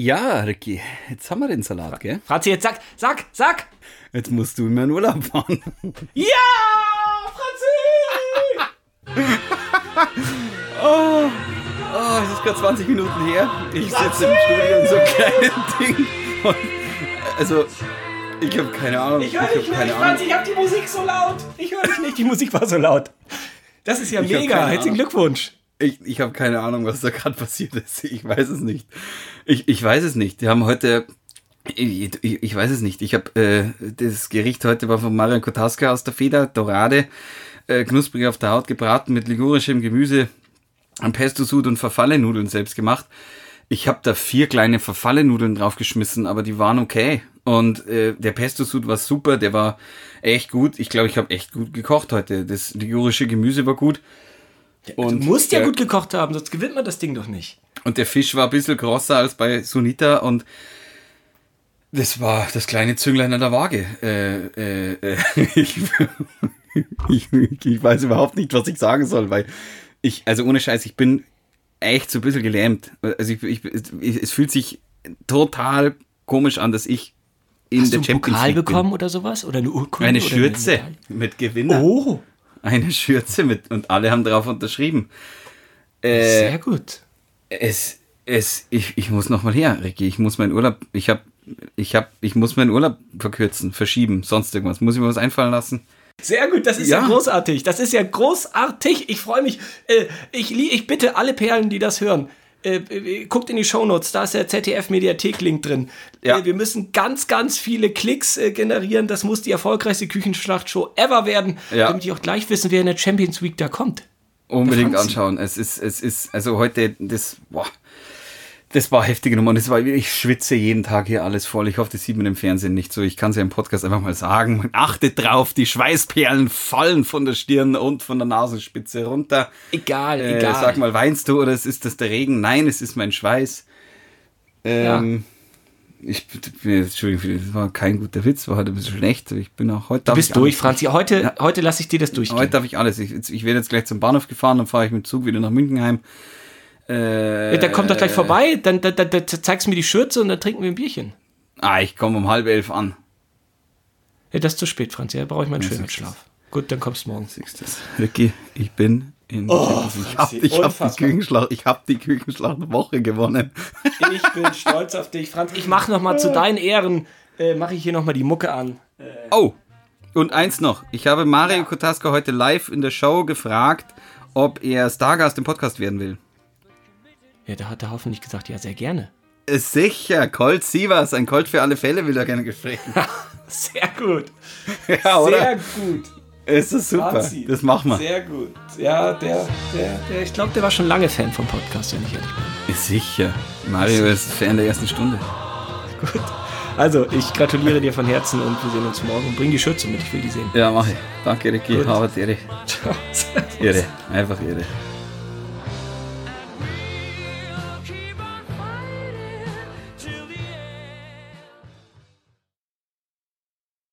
Ja, Ricky, jetzt haben wir den Salat, gell? Franzi, jetzt sag, sag, sag! Jetzt musst du in meinen Urlaub fahren. Ja! Franzi! oh, oh, es ist gerade 20 Minuten her. Ich sitze im Studio in so einem kleinen Ding. Und, also, ich habe keine Ahnung. Ich höre dich nicht, Franzi, ich habe die Musik so laut. Ich höre dich nicht, die Musik war so laut. Das ist ja Ich hab mega. Herzlichen. Glückwunsch. Ich, ich habe keine Ahnung, was da gerade passiert ist. Ich weiß es nicht. Ich, ich weiß es nicht. Die haben heute. Ich, ich, ich weiß es nicht. Ich habe äh, das Gericht heute war von Marian Kotaska aus der Feder, Dorade, äh, knusprig auf der Haut gebraten mit ligurischem Gemüse, am Pesto Sud und Verfallenudeln selbst gemacht. Ich habe da vier kleine Verfallenudeln draufgeschmissen, aber die waren okay. Und äh, der Pesto Sud war super, der war echt gut. Ich glaube, ich habe echt gut gekocht heute. Das ligurische Gemüse war gut. Und du musst ja der- gut gekocht haben, sonst gewinnt man das Ding doch nicht. und der Fisch war ein bisschen grosser als bei Sunita und das war das kleine Zünglein an der Waage. Äh, äh, äh, ich, ich, ich weiß überhaupt nicht, was ich sagen soll, weil ich, also ohne Scheiß, ich bin echt so ein bisschen gelähmt. Also ich, es fühlt sich total komisch an, dass ich in Hast der du einen Champions Pokal League bekommen oder sowas? Oder eine Urkunde? bin. Eine Schürze Medaille? mit Gewinner. Oh, Eine Schürze mit und alle haben darauf unterschrieben. Äh, sehr gut. es, es, ich, ich muss noch mal her, Ricky. Ich muss meinen Urlaub, ich hab, ich hab, ich muss meinen Urlaub verkürzen, verschieben, sonst irgendwas. Muss ich mir was einfallen lassen? Sehr gut, das ist ja, Ja. großartig. Das ist ja großartig. Ich freue mich. Äh, ich, ich bitte alle Perlen, die das hören. Äh, äh, guckt in die Shownotes, da ist der ZDF-Mediathek-Link drin. Ja. Äh, wir müssen ganz, ganz viele Klicks äh, generieren. Das muss die erfolgreichste Küchenschlachtshow ever werden, Ja. damit die auch gleich wissen, wer in der Champions Week da kommt. Unbedingt anschauen. Es ist, es ist, also heute, das, boah, das war heftige Nummer. Und es war, ich schwitze jeden Tag hier alles voll. Ich hoffe, das sieht man im Fernsehen nicht so. Ich kann es ja im Podcast einfach mal sagen. Achtet drauf, die Schweißperlen fallen von der Stirn und von der Nasenspitze runter. Egal, Äh, egal. sag mal, weinst du oder ist das der Regen? Nein, es ist mein Schweiß. Ähm, ich, Entschuldigung, für- das war kein guter Witz, war heute ein bisschen schlecht. Ich bin auch heute. du bist durch, Franzi. Heute, Ja. heute lasse ich dir das durchgehen. Heute darf ich alles. Ich, ich werde jetzt gleich zum Bahnhof gefahren, dann fahre ich mit dem Zug wieder nach Münchenheim. Äh, Ja, dann komm doch gleich vorbei, dann, dann, dann, dann zeigst du mir die Schürze und dann trinken wir ein Bierchen. Ah, ich komme um halb elf an. Ja, das ist zu spät, Franzi. Da brauche ich meinen Ja, schönen. Schlaf. Gut, dann kommst du morgen. Siehst du das? Ricky, ich bin in League. Ich habe ich hab die. Küchenschlacht, ich hab die Küchenschlachtwoche gewonnen. Ich bin stolz auf dich, Franz. Ich mache noch mal zu deinen Ehren, äh, mache ich hier noch mal die Mucke an. Oh, und eins noch. Ich habe Mario Kotaska heute live in der Show gefragt, ob er Stargast im Podcast werden will. Ja, da hat er hoffentlich gesagt, ja, sehr gerne. Ist Sicher, Colt Sievers, ein Colt für alle Fälle will er gerne sprechen. Sehr gut. ja, Sehr gut. Ist das super. Franzi. Das machen wir. Sehr gut. Ja, der, der, der ich glaube, der war schon lange Fan vom Podcast, wenn ich ehrlich bin. Ist Sicher. Mario ist Fan der ersten Stunde. Gut. Also, ich gratuliere dir von Herzen und wir sehen uns morgen. Und bring die Schürze mit, ich will die sehen. Ja, mach ich. Danke, Ricky. Gut. Harvard, Ehre. Ciao. Irre. Einfach irre.